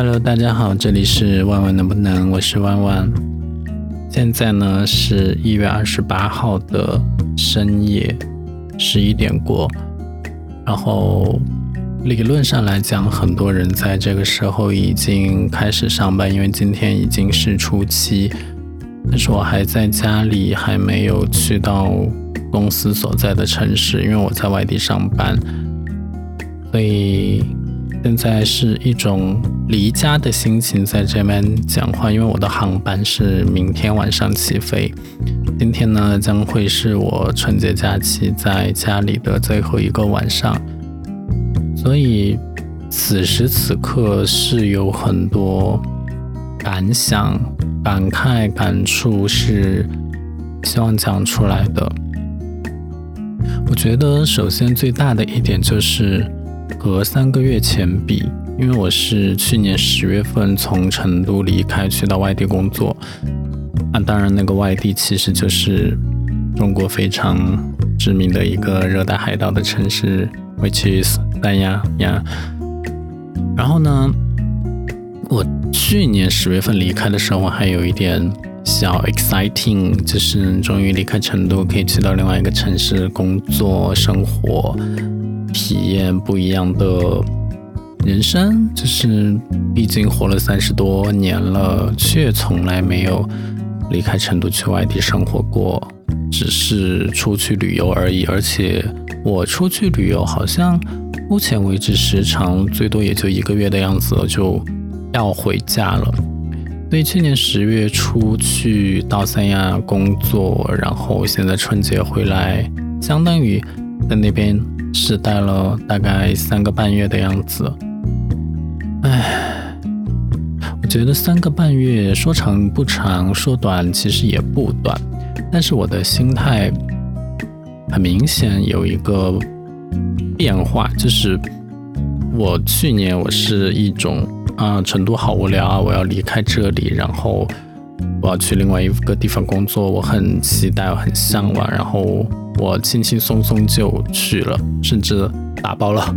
Hello，大家好，这里是万万能不能，我是万万。现在呢是一月二十八号的深夜十一点过，然后理论上来讲，很多人在这个时候已经开始上班，因为今天已经是初七，但是我还在家里，还没有去到公司所在的城市，因为我在外地上班，所以。现在是一种离家的心情在这边讲话，因为我的航班是明天晚上起飞。今天呢，将会是我春节假期在家里的最后一个晚上，所以此时此刻是有很多感想、感慨、感触，是希望讲出来的。我觉得，首先最大的一点就是。和三个月前比，因为我是去年十月份从成都离开去到外地工作，啊，当然那个外地其实就是中国非常知名的一个热带海岛的城市，which is 三亚呀。然后呢，我去年十月份离开的时候，我还有一点小 exciting，就是终于离开成都，可以去到另外一个城市工作生活。体验不一样的人生，就是毕竟活了三十多年了，却从来没有离开成都去外地生活过，只是出去旅游而已。而且我出去旅游，好像目前为止时长最多也就一个月的样子，就要回家了。所以去年十月初去到三亚工作，然后现在春节回来，相当于在那边。是待了大概三个半月的样子，唉，我觉得三个半月说长不长，说短其实也不短，但是我的心态很明显有一个变化，就是我去年我是一种啊，成都好无聊啊，我要离开这里，然后我要去另外一个地方工作，我很期待，我很向往，然后。我轻轻松松就去了，甚至打包了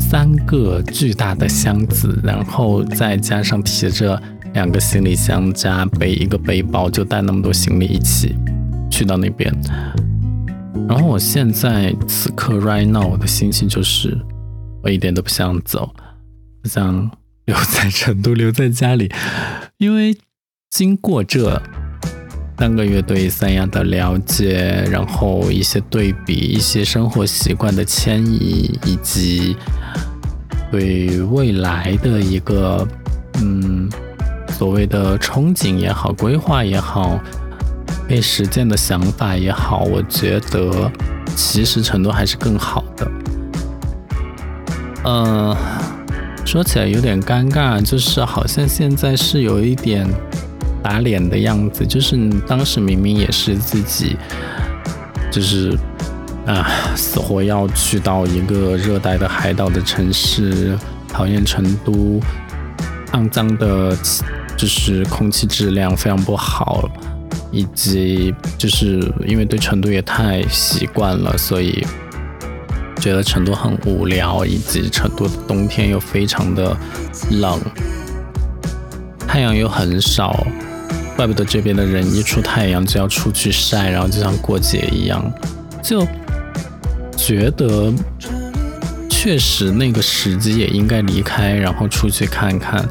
三个巨大的箱子，然后再加上提着两个行李箱加背一个背包，就带那么多行李一起去到那边。然后我现在此刻 right now 我的心情就是，我一点都不想走，不想留在成都，留在家里，因为经过这。三个月对三亚的了解，然后一些对比，一些生活习惯的迁移，以及对未来的一个嗯所谓的憧憬也好，规划也好，被实践的想法也好，我觉得其实成都还是更好的。嗯，说起来有点尴尬，就是好像现在是有一点。打脸的样子，就是当时明明也是自己，就是啊，死活要去到一个热带的海岛的城市，讨厌成都，肮脏的，就是空气质量非常不好，以及就是因为对成都也太习惯了，所以觉得成都很无聊，以及成都的冬天又非常的冷，太阳又很少。怪不得这边的人一出太阳就要出去晒，然后就像过节一样，就觉得确实那个时机也应该离开，然后出去看看。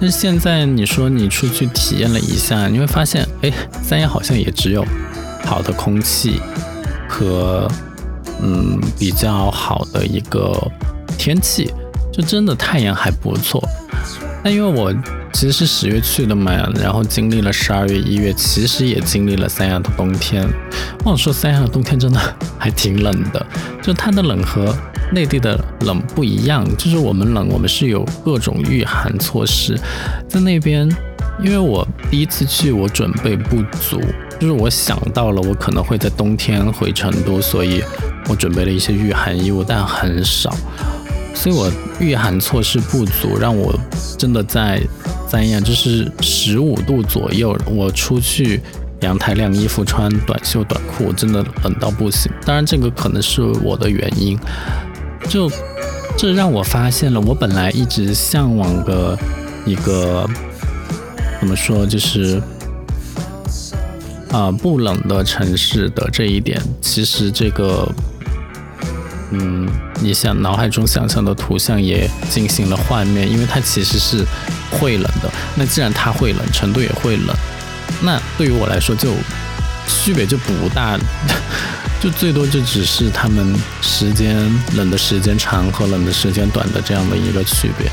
但是现在你说你出去体验了一下，你会发现，哎，三亚好像也只有好的空气和嗯比较好的一个天气，就真的太阳还不错。但因为我。其实是十月去的嘛，然后经历了十二月、一月，其实也经历了三亚的冬天。忘了说，三亚的冬天真的还挺冷的，就它的冷和内地的冷不一样。就是我们冷，我们是有各种御寒措施。在那边，因为我第一次去，我准备不足，就是我想到了我可能会在冬天回成都，所以我准备了一些御寒衣物，但很少。所以我御寒措施不足，让我真的在三亚就是十五度左右，我出去阳台晾衣服，穿短袖短裤，真的冷到不行。当然，这个可能是我的原因，就这让我发现了我本来一直向往的一个怎么说，就是啊不冷的城市的这一点，其实这个嗯，你想脑海中想象的图像也进行了幻灭，因为它其实是会冷的。那既然它会冷，成都也会冷，那对于我来说就区别就不大。就最多就只是他们时间冷的时间长和冷的时间短的这样的一个区别，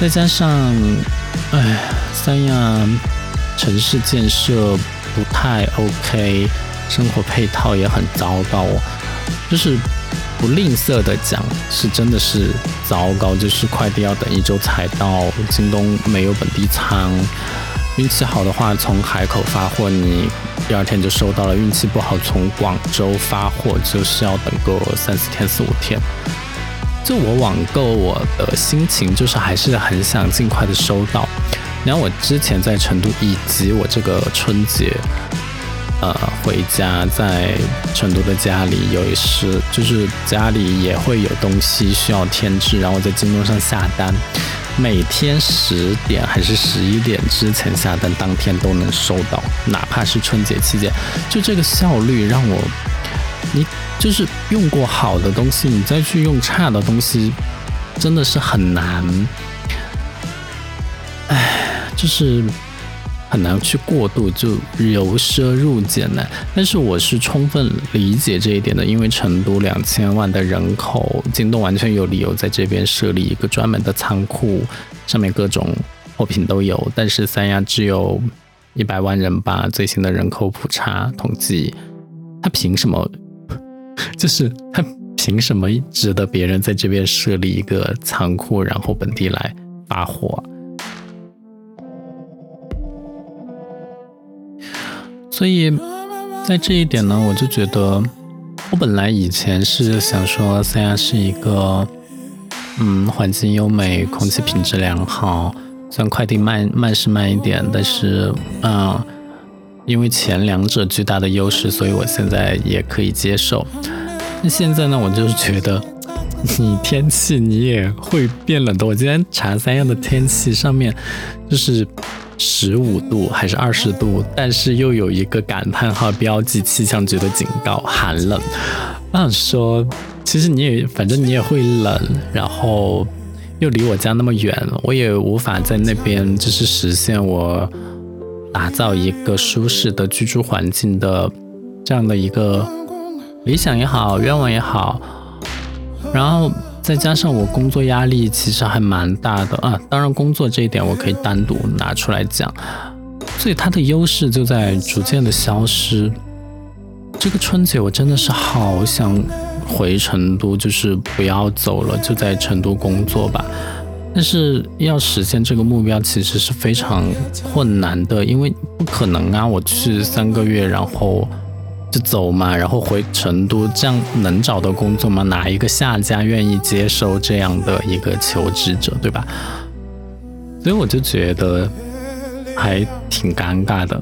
再加上，哎，三亚城市建设不太 OK，生活配套也很糟糕，就是不吝啬的讲，是真的是糟糕，就是快递要等一周才到，京东没有本地仓。运气好的话，从海口发货，你第二天就收到了；运气不好，从广州发货就是要等个三四天、四五天。就我网购，我的心情就是还是很想尽快的收到。然后我之前在成都，以及我这个春节，呃，回家在成都的家里，有一时就是家里也会有东西需要添置，然后在京东上下单。每天十点还是十一点之前下单，当天都能收到，哪怕是春节期间，就这个效率让我，你就是用过好的东西，你再去用差的东西，真的是很难，唉，就是。很难去过度，就由奢入俭难。但是我是充分理解这一点的，因为成都两千万的人口，京东完全有理由在这边设立一个专门的仓库，上面各种货品都有。但是三亚只有一百万人吧，最新的人口普查统计，他凭什么？就是他凭什么值得别人在这边设立一个仓库，然后本地来发货？所以，在这一点呢，我就觉得，我本来以前是想说三亚是一个，嗯，环境优美，空气品质良好，虽然快递慢慢是慢一点，但是，嗯，因为前两者巨大的优势，所以我现在也可以接受。那现在呢，我就是觉得，你天气你也会变冷的。我今天查三亚的天气，上面就是。十五度还是二十度，但是又有一个感叹号标记，气象局的警告寒冷。我想说，其实你也反正你也会冷，然后又离我家那么远，我也无法在那边就是实现我打造一个舒适的居住环境的这样的一个理想也好，愿望也好，然后。再加上我工作压力其实还蛮大的啊，当然工作这一点我可以单独拿出来讲，所以它的优势就在逐渐的消失。这个春节我真的是好想回成都，就是不要走了，就在成都工作吧。但是要实现这个目标其实是非常困难的，因为不可能啊，我去三个月然后。就走嘛，然后回成都，这样能找到工作吗？哪一个下家愿意接收这样的一个求职者，对吧？所以我就觉得还挺尴尬的。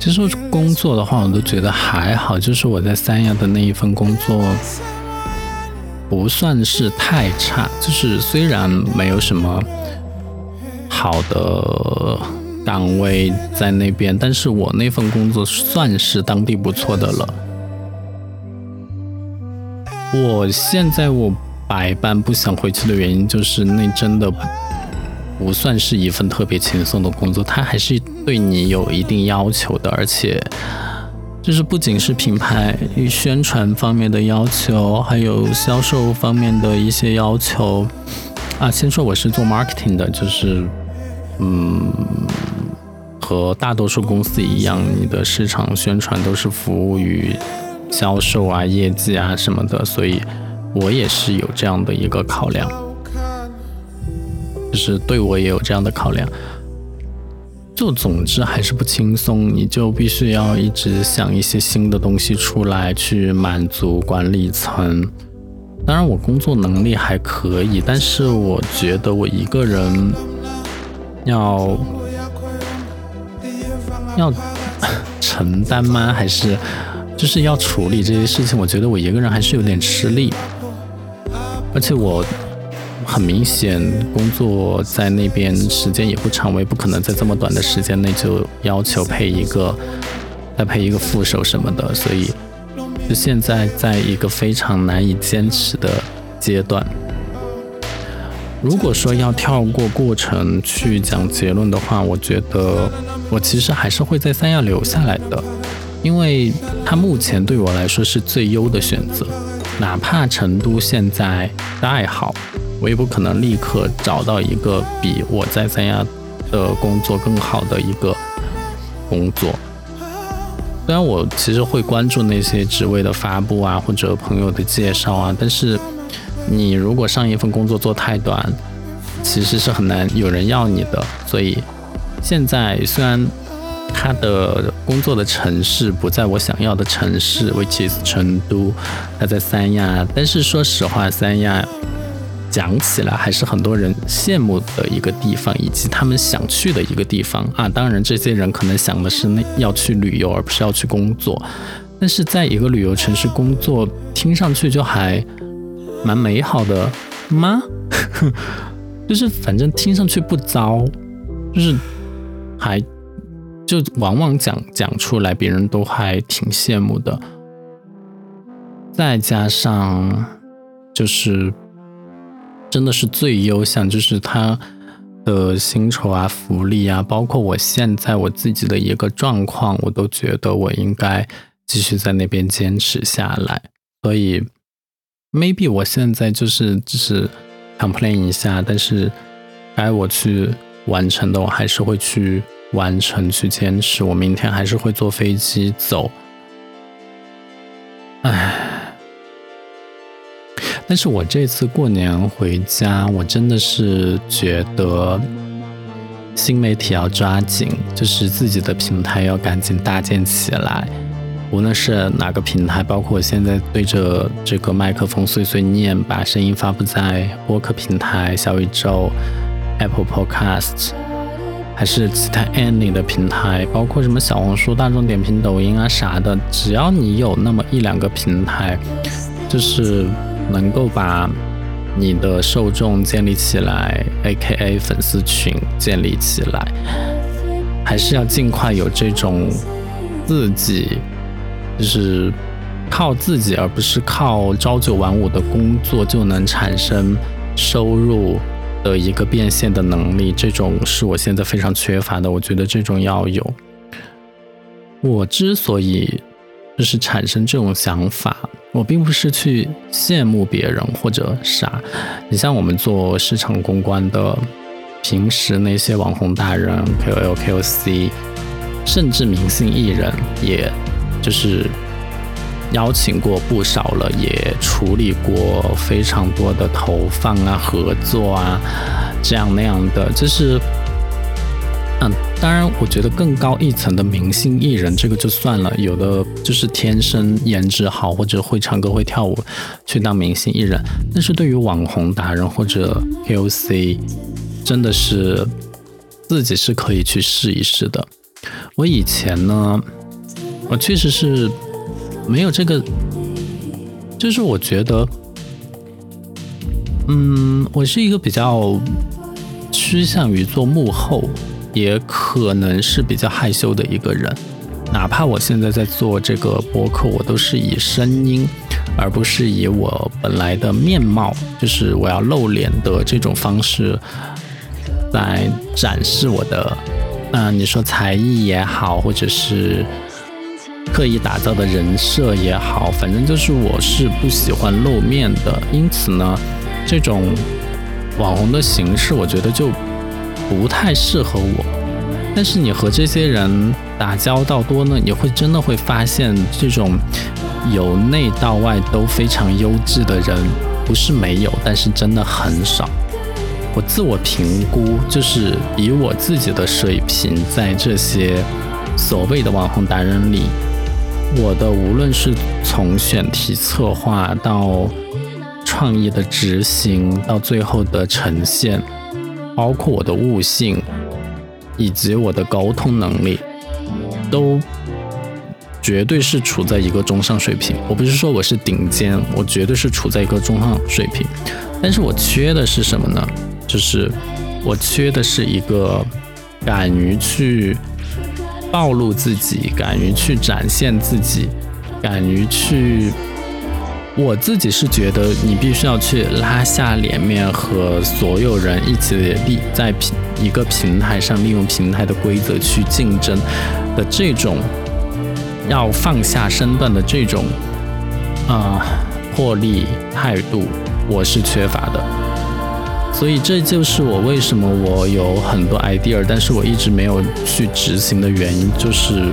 其实工作的话，我都觉得还好，就是我在三亚的那一份工作不算是太差，就是虽然没有什么好的。岗位在那边，但是我那份工作算是当地不错的了。我现在我百般不想回去的原因，就是那真的不算是一份特别轻松的工作，它还是对你有一定要求的，而且就是不仅是品牌宣传方面的要求，还有销售方面的一些要求。啊，先说我是做 marketing 的，就是嗯。和大多数公司一样，你的市场宣传都是服务于销售啊、业绩啊什么的，所以我也是有这样的一个考量，就是对我也有这样的考量。就总之还是不轻松，你就必须要一直想一些新的东西出来去满足管理层。当然，我工作能力还可以，但是我觉得我一个人要。要承担吗？还是就是要处理这些事情？我觉得我一个人还是有点吃力，而且我很明显工作在那边时间也不长，我也不可能在这么短的时间内就要求配一个再配一个副手什么的，所以就现在在一个非常难以坚持的阶段。如果说要跳过过程去讲结论的话，我觉得我其实还是会在三亚留下来的，因为它目前对我来说是最优的选择。哪怕成都现在再好，我也不可能立刻找到一个比我在三亚的工作更好的一个工作。虽然我其实会关注那些职位的发布啊，或者朋友的介绍啊，但是。你如果上一份工作做太短，其实是很难有人要你的。所以现在虽然他的工作的城市不在我想要的城市，which is 成都，他在三亚，但是说实话，三亚讲起来还是很多人羡慕的一个地方，以及他们想去的一个地方啊。当然，这些人可能想的是那要去旅游，而不是要去工作。但是在一个旅游城市工作，听上去就还。蛮美好的吗？就是反正听上去不糟，就是还就往往讲讲出来，别人都还挺羡慕的。再加上就是真的是最优项，就是他的薪酬啊、福利啊，包括我现在我自己的一个状况，我都觉得我应该继续在那边坚持下来，所以。Maybe 我现在就是只是 complain 一下，但是该我去完成的，我还是会去完成，去坚持。我明天还是会坐飞机走。唉，但是我这次过年回家，我真的是觉得新媒体要抓紧，就是自己的平台要赶紧搭建起来。无论是哪个平台，包括我现在对着这个麦克风碎碎念，把声音发布在播客平台、小宇宙、Apple Podcast，还是其他 any 的平台，包括什么小红书、大众点评、抖音啊啥的，只要你有那么一两个平台，就是能够把你的受众建立起来，A.K.A 粉丝群建立起来，还是要尽快有这种自己。就是靠自己，而不是靠朝九晚五的工作就能产生收入的一个变现的能力，这种是我现在非常缺乏的。我觉得这种要有。我之所以就是产生这种想法，我并不是去羡慕别人或者啥。你像我们做市场公关的，平时那些网红大人、KOL、KOC，甚至明星艺人也。就是邀请过不少了，也处理过非常多的投放啊、合作啊，这样那样的。就是，嗯，当然，我觉得更高一层的明星艺人，这个就算了。有的就是天生颜值好，或者会唱歌、会跳舞，去当明星艺人。但是对于网红达人或者 KOC，真的是自己是可以去试一试的。我以前呢。我确实是没有这个，就是我觉得，嗯，我是一个比较趋向于做幕后，也可能是比较害羞的一个人。哪怕我现在在做这个博客，我都是以声音，而不是以我本来的面貌，就是我要露脸的这种方式来展示我的，嗯，你说才艺也好，或者是。刻意打造的人设也好，反正就是我是不喜欢露面的，因此呢，这种网红的形式，我觉得就不太适合我。但是你和这些人打交道多呢，你会真的会发现，这种由内到外都非常优质的人，不是没有，但是真的很少。我自我评估，就是以我自己的水平，在这些所谓的网红达人里。我的无论是从选题策划到创意的执行，到最后的呈现，包括我的悟性以及我的沟通能力，都绝对是处在一个中上水平。我不是说我是顶尖，我绝对是处在一个中上水平。但是我缺的是什么呢？就是我缺的是一个敢于去暴露自己、敢于去展现自己、敢于去……我自己是觉得你必须要去拉下脸面，和所有人一起立在平一个平台上，利用平台的规则去竞争的这种要放下身段的这种啊魄力态度。我是缺乏的，所以这就是我为什么我有很多 idea，但是我一直没有去执行的原因，就是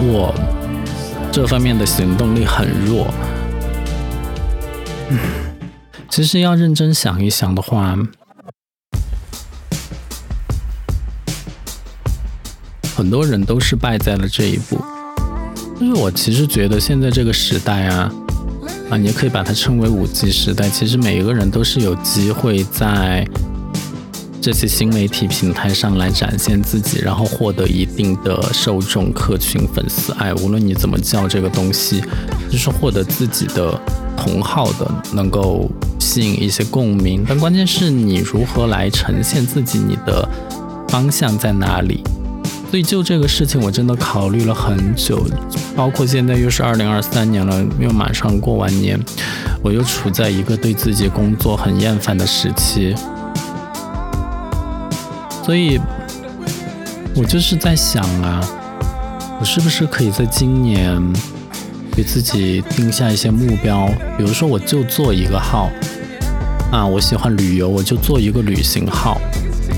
我这方面的行动力很弱。其实要认真想一想的话，很多人都是败在了这一步。就是我其实觉得现在这个时代啊。啊，你也可以把它称为五 G 时代。其实每一个人都是有机会在这些新媒体平台上来展现自己，然后获得一定的受众、客群、粉丝爱。无论你怎么叫这个东西，就是获得自己的同好的，能够吸引一些共鸣。但关键是你如何来呈现自己，你的方向在哪里？所以就这个事情，我真的考虑了很久，包括现在又是二零二三年了，又马上过完年，我又处在一个对自己工作很厌烦的时期，所以，我就是在想啊，我是不是可以在今年给自己定下一些目标，比如说我就做一个号，啊，我喜欢旅游，我就做一个旅行号。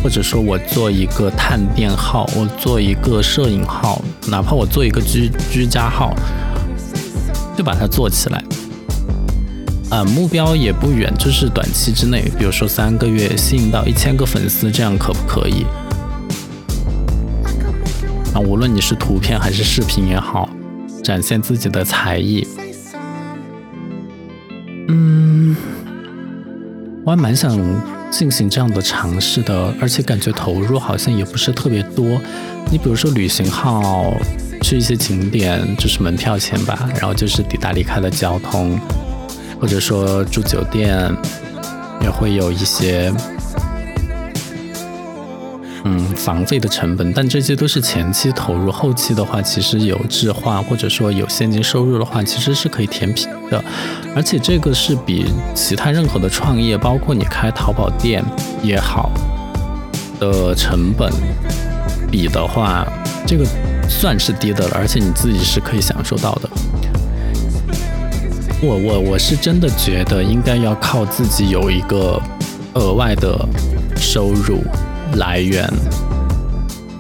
或者说我做一个探店号，我做一个摄影号，哪怕我做一个居居家号，就把它做起来。啊，目标也不远，就是短期之内，比如说三个月吸引到一千个粉丝，这样可不可以？啊，无论你是图片还是视频也好，展现自己的才艺。嗯，我还蛮想。进行这样的尝试的，而且感觉投入好像也不是特别多。你比如说旅行号，去一些景点就是门票钱吧，然后就是抵达离开的交通，或者说住酒店，也会有一些。嗯，房费的成本，但这些都是前期投入，后期的话，其实有置换或者说有现金收入的话，其实是可以填平的。而且这个是比其他任何的创业，包括你开淘宝店也好，的成本比的话，这个算是低的了。而且你自己是可以享受到的。我我我是真的觉得应该要靠自己有一个额外的收入。来源，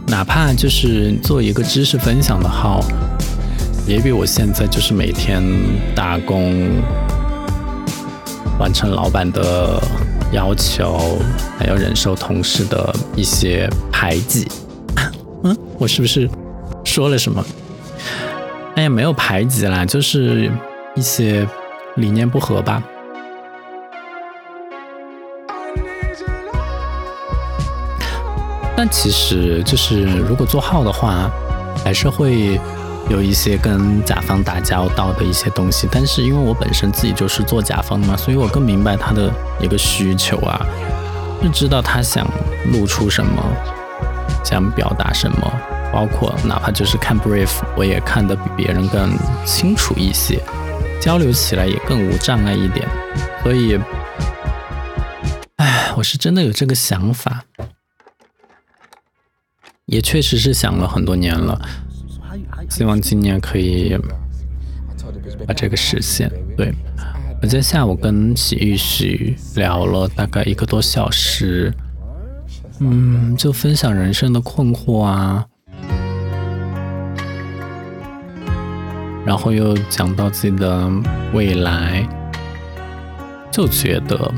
哪怕就是做一个知识分享的号，也比我现在就是每天打工，完成老板的要求，还要忍受同事的一些排挤。嗯，我是不是说了什么？哎呀，没有排挤啦，就是一些理念不合吧。其实就是，如果做号的话，还是会有一些跟甲方打交道的一些东西。但是因为我本身自己就是做甲方的嘛，所以我更明白他的一个需求啊，就知道他想露出什么，想表达什么，包括哪怕就是看 brief，我也看得比别人更清楚一些，交流起来也更无障碍一点。所以，哎，我是真的有这个想法。也确实是想了很多年了，希望今年可以把这个实现。对我在下午跟洗浴许聊了大概一个多小时，嗯，就分享人生的困惑啊，然后又讲到自己的未来，就觉得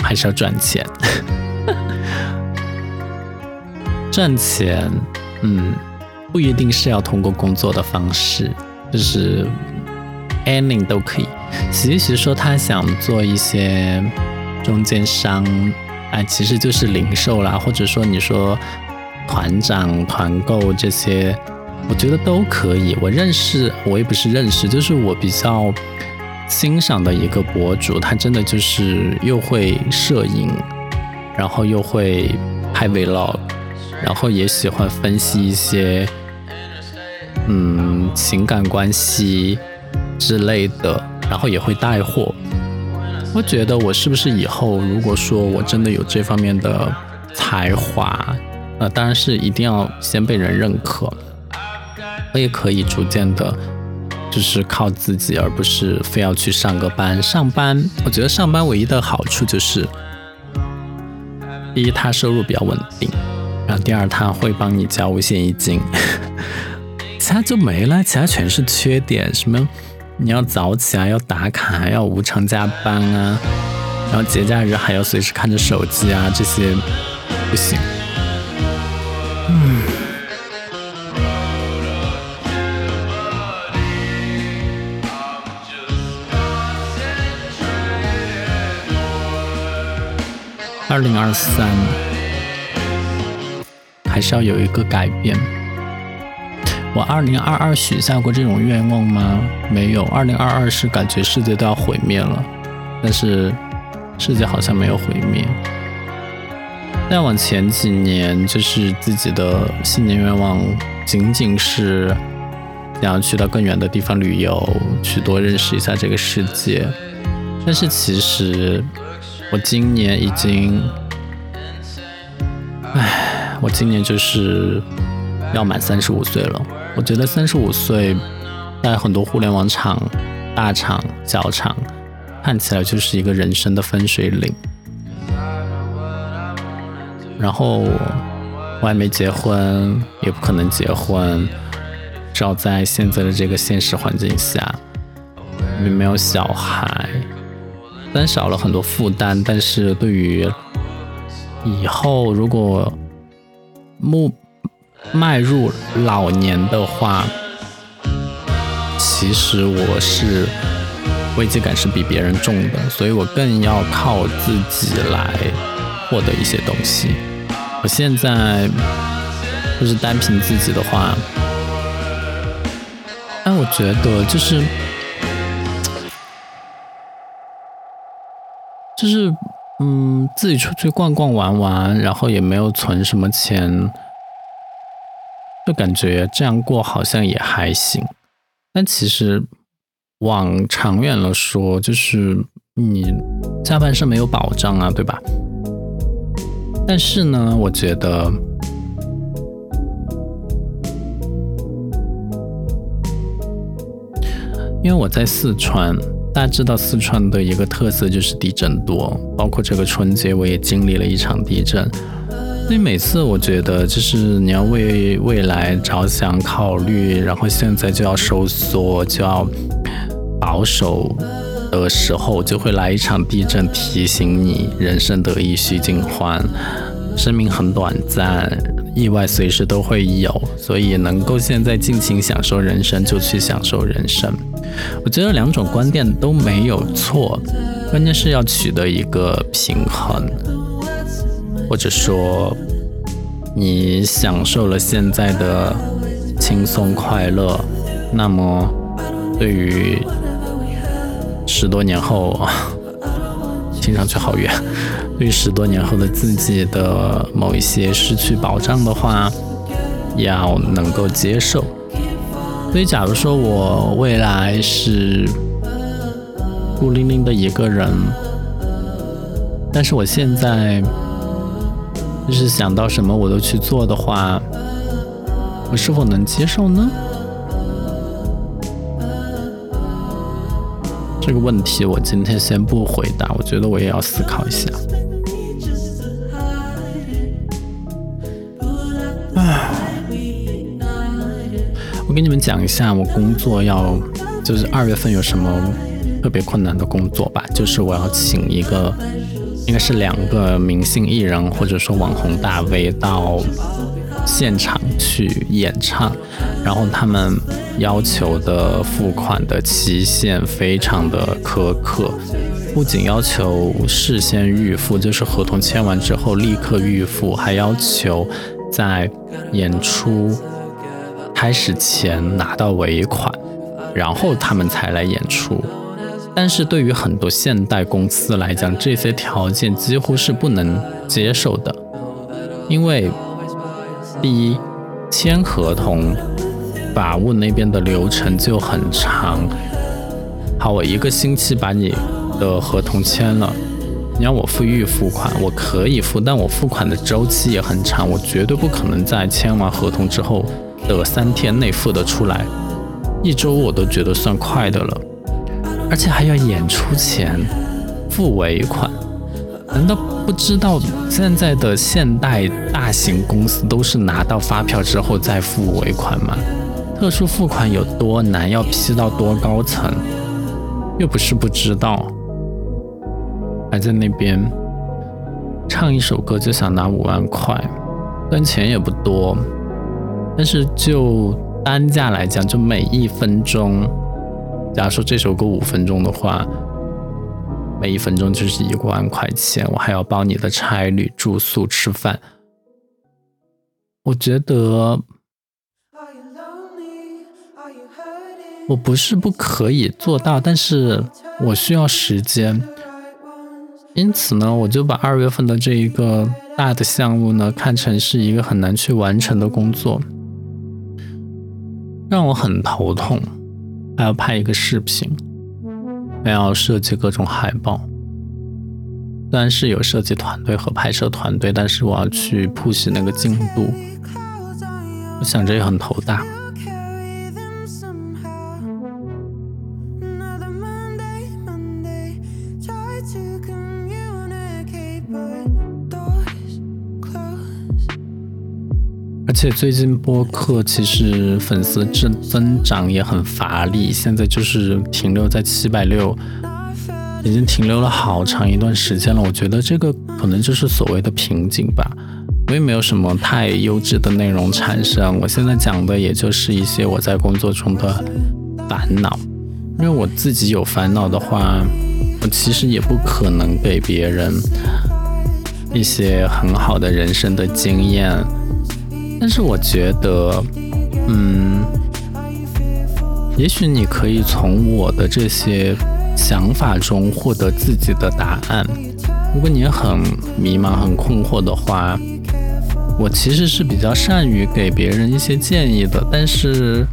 还是要赚钱。赚钱，嗯，不一定是要通过工作的方式，就是 any 都可以。其实说他想做一些中间商，哎，其实就是零售啦，或者说你说团长团购这些，我觉得都可以。我认识，我也不是认识，就是我比较欣赏的一个博主，他真的就是又会摄影，然后又会拍 vlog，然后也喜欢分析一些嗯情感关系之类的，然后也会带货。我觉得我是不是以后如果说我真的有这方面的才华，那当然是一定要先被人认可，我也可以逐渐的。就是靠自己，而不是非要去上个班。上班，我觉得上班唯一的好处就是，第一，它收入比较稳定，然后第二，他会帮你交五险一金，其他就没了，其他全是缺点。什么，你要早起啊，要打卡，要无偿加班啊，然后节假日还要随时看着手机啊，这些不行。嗯。二零二三还是要有一个改变。我二零二二许下过这种愿望吗？没有。二零二二是感觉世界都要毁灭了，但是世界好像没有毁灭。再往前几年，就是自己的新年愿望，仅仅是想要去到更远的地方旅游，去多认识一下这个世界。但是其实。我今年已经，我今年就是要满三十五岁了。我觉得三十五岁，在很多互联网厂、大厂、小厂，看起来就是一个人生的分水岭。然后我还没结婚，也不可能结婚，至少在现在的这个现实环境下，也没有小孩。虽然少了很多负担，但是对于以后如果目迈入老年的话，其实我是危机感是比别人重的，所以我更要靠自己来获得一些东西。我现在就是单凭自己的话，但我觉得就是。就是，嗯，自己出去逛逛玩玩，然后也没有存什么钱，就感觉这样过好像也还行。但其实往长远了说，就是你下半生没有保障啊，对吧？但是呢，我觉得，因为我在四川。大家知道四川的一个特色就是地震多，包括这个春节我也经历了一场地震，所以每次我觉得就是你要为未来着想考虑，然后现在就要收缩，就要保守的时候，就会来一场地震提醒你人生得意须尽欢，生命很短暂，意外随时都会有，所以能够现在尽情享受人生就去享受人生。我觉得两种观点都没有错，关键是要取得一个平衡，或者说你享受了现在的轻松快乐，那么对于十多年后，听上去好远，对于十多年后的自己的某一些失去保障的话，要能够接受。所以，假如说我未来是孤零零的一个人，但是我现在就是想到什么我都去做的话，我是否能接受呢？这个问题我今天先不回答，我觉得我也要思考一下。我跟你们讲一下，我工作要就是二月份有什么特别困难的工作吧，就是我要请一个，应该是两个明星艺人或者说网红大 V 到现场去演唱，然后他们要求的付款的期限非常的苛刻，不仅要求事先预付，就是合同签完之后立刻预付，还要求在演出。开始前拿到尾款，然后他们才来演出。但是对于很多现代公司来讲，这些条件几乎是不能接受的，因为第一，签合同，法务那边的流程就很长。好，我一个星期把你的合同签了，你让我付预付款，我可以付，但我付款的周期也很长，我绝对不可能在签完合同之后的三天内付得出来，一周我都觉得算快的了。而且还要演出前付尾款，难道不知道现在的现代大型公司都是拿到发票之后再付尾款吗？特殊付款有多难，要批到多高层？又不是不知道，还在那边唱一首歌就想拿五万块，虽然钱也不多，但是就单价来讲，就每一分钟。假如说这首歌五分钟的话，每一分钟就是一万块钱，我还要包你的差旅、住宿、吃饭。我觉得我不是不可以做到，但是我需要时间。因此呢，我就把二月份的这一个大的项目呢，看成是一个很难去完成的工作，让我很头痛。还要拍一个视频，还要设计各种海报。虽然是有设计团队和拍摄团队，但是我要去铺洗那个进度，我想着也很头大。且最近播客其实粉丝增增长也很乏力，现在就是停留在七百六，已经停留了好长一段时间了。我觉得这个可能就是所谓的瓶颈吧，我也没有什么太优质的内容产生。我现在讲的也就是一些我在工作中的烦恼，因为我自己有烦恼的话，我其实也不可能给别人一些很好的人生的经验。但是我觉得，嗯，也许你可以从我的这些想法中获得自己的答案。如果你很迷茫、很困惑的话，我其实是比较善于给别人一些建议的。但是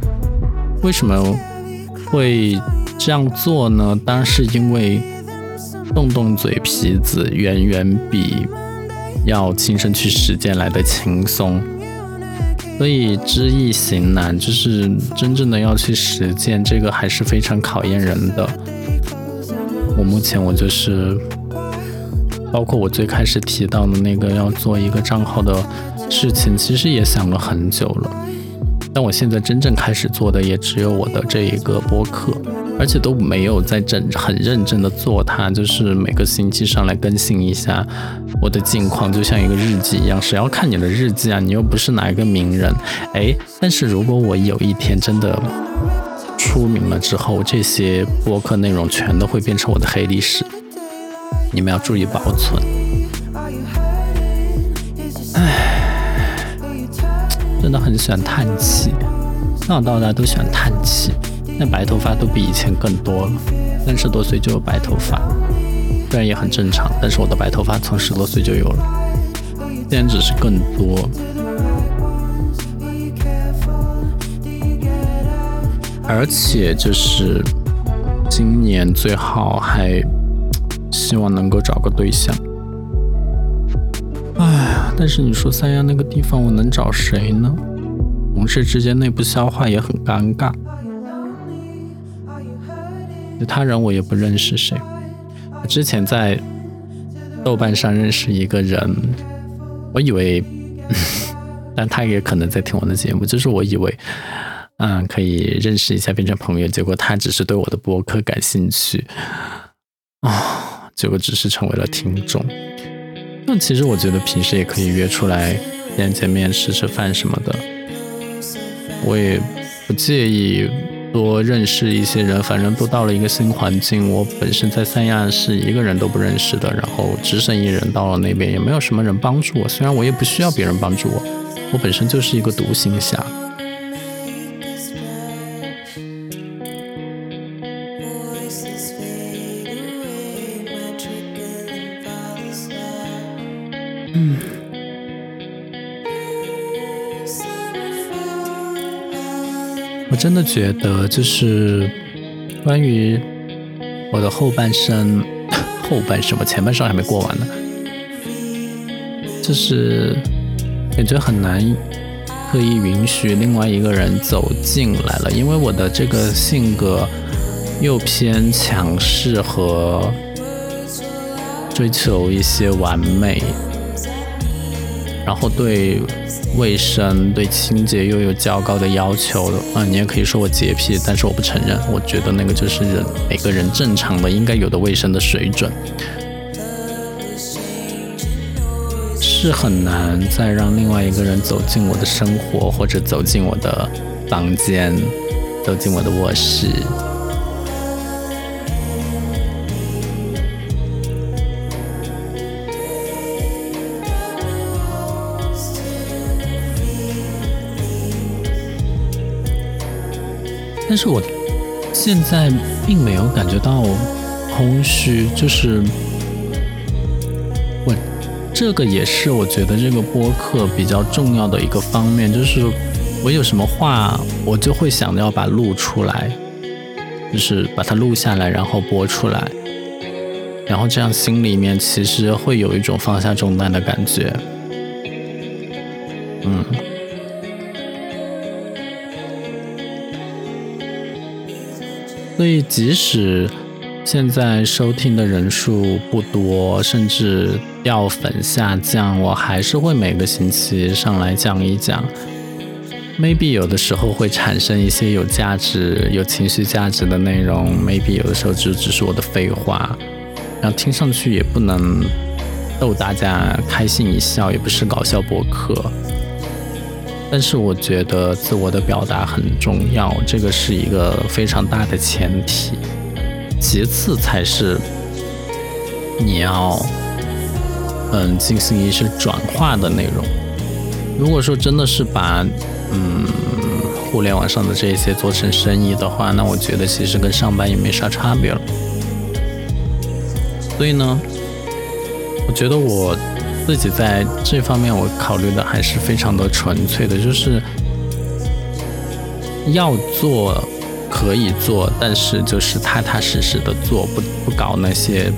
为什么会这样做呢？当然是因为动动嘴皮子远远比要亲身去实践来的轻松。所以知易行难，就是真正的要去实践，这个还是非常考验人的。我目前我就是，包括我最开始提到的那个要做一个账号的事情，其实也想了很久了。但我现在真正开始做的，也只有我的这一个播客。而且都没有在真很认真的做它，就是每个星期上来更新一下我的近况，就像一个日记一样。谁要看你的日记啊？你又不是哪一个名人，哎。但是如果我有一天真的出名了之后，这些播客内容全都会变成我的黑历史，你们要注意保存。唉，真的很喜欢叹气，从小到大都喜欢叹气。那白头发都比以前更多了，三十多岁就有白头发，虽然也很正常，但是我的白头发从十多岁就有了，现在只是更多。而且就是今年最好还希望能够找个对象。哎呀，但是你说三亚那个地方我能找谁呢？同事之间内部消化也很尴尬。他人我也不认识谁，之前在豆瓣上认识一个人，我以为，但他也可能在听我的节目，就是我以为，嗯，可以认识一下变成朋友，结果他只是对我的博客感兴趣，啊，结果只是成为了听众。那其实我觉得平时也可以约出来见见面、吃吃饭什么的，我也不介意。多认识一些人，反正都到了一个新环境。我本身在三亚是一个人都不认识的，然后只身一人到了那边，也没有什么人帮助我。虽然我也不需要别人帮助我，我本身就是一个独行侠。觉得，就是关于我的后半生，后半生，我前半生还没过完呢，就是感觉很难可以允许另外一个人走进来了，因为我的这个性格又偏强势和追求一些完美。然后对卫生、对清洁又有较高的要求的啊！你也可以说我洁癖，但是我不承认。我觉得那个就是人每个人正常的应该有的卫生的水准，是很难再让另外一个人走进我的生活，或者走进我的房间，走进我的卧室。但是我现在并没有感觉到空虚，就是我这个也是我觉得这个播客比较重要的一个方面，就是我有什么话，我就会想要把录出来，就是把它录下来，然后播出来，然后这样心里面其实会有一种放下重担的感觉，嗯。所以，即使现在收听的人数不多，甚至掉粉下降，我还是会每个星期上来讲一讲。Maybe 有的时候会产生一些有价值、有情绪价值的内容，Maybe 有的时候就只是我的废话，然后听上去也不能逗大家开心一笑，也不是搞笑博客。但是我觉得自我的表达很重要，这个是一个非常大的前提。其次才是你要嗯进行一些转化的内容。如果说真的是把嗯互联网上的这些做成生意的话，那我觉得其实跟上班也没啥差别了。所以呢，我觉得我。自己在这方面，我考虑的还是非常的纯粹的，就是要做可以做，但是就是踏踏实实的做，不不搞那些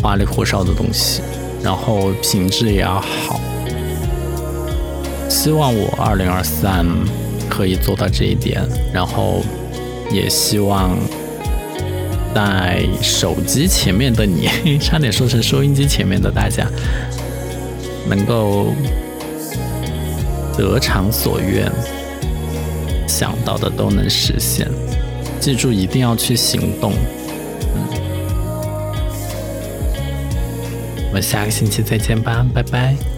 花里胡哨的东西，然后品质也要好。希望我二零二三可以做到这一点，然后也希望在手机前面的你，差点说成收音机前面的大家。能够得偿所愿，想到的都能实现。记住，一定要去行动。嗯，我们下个星期再见吧，拜拜。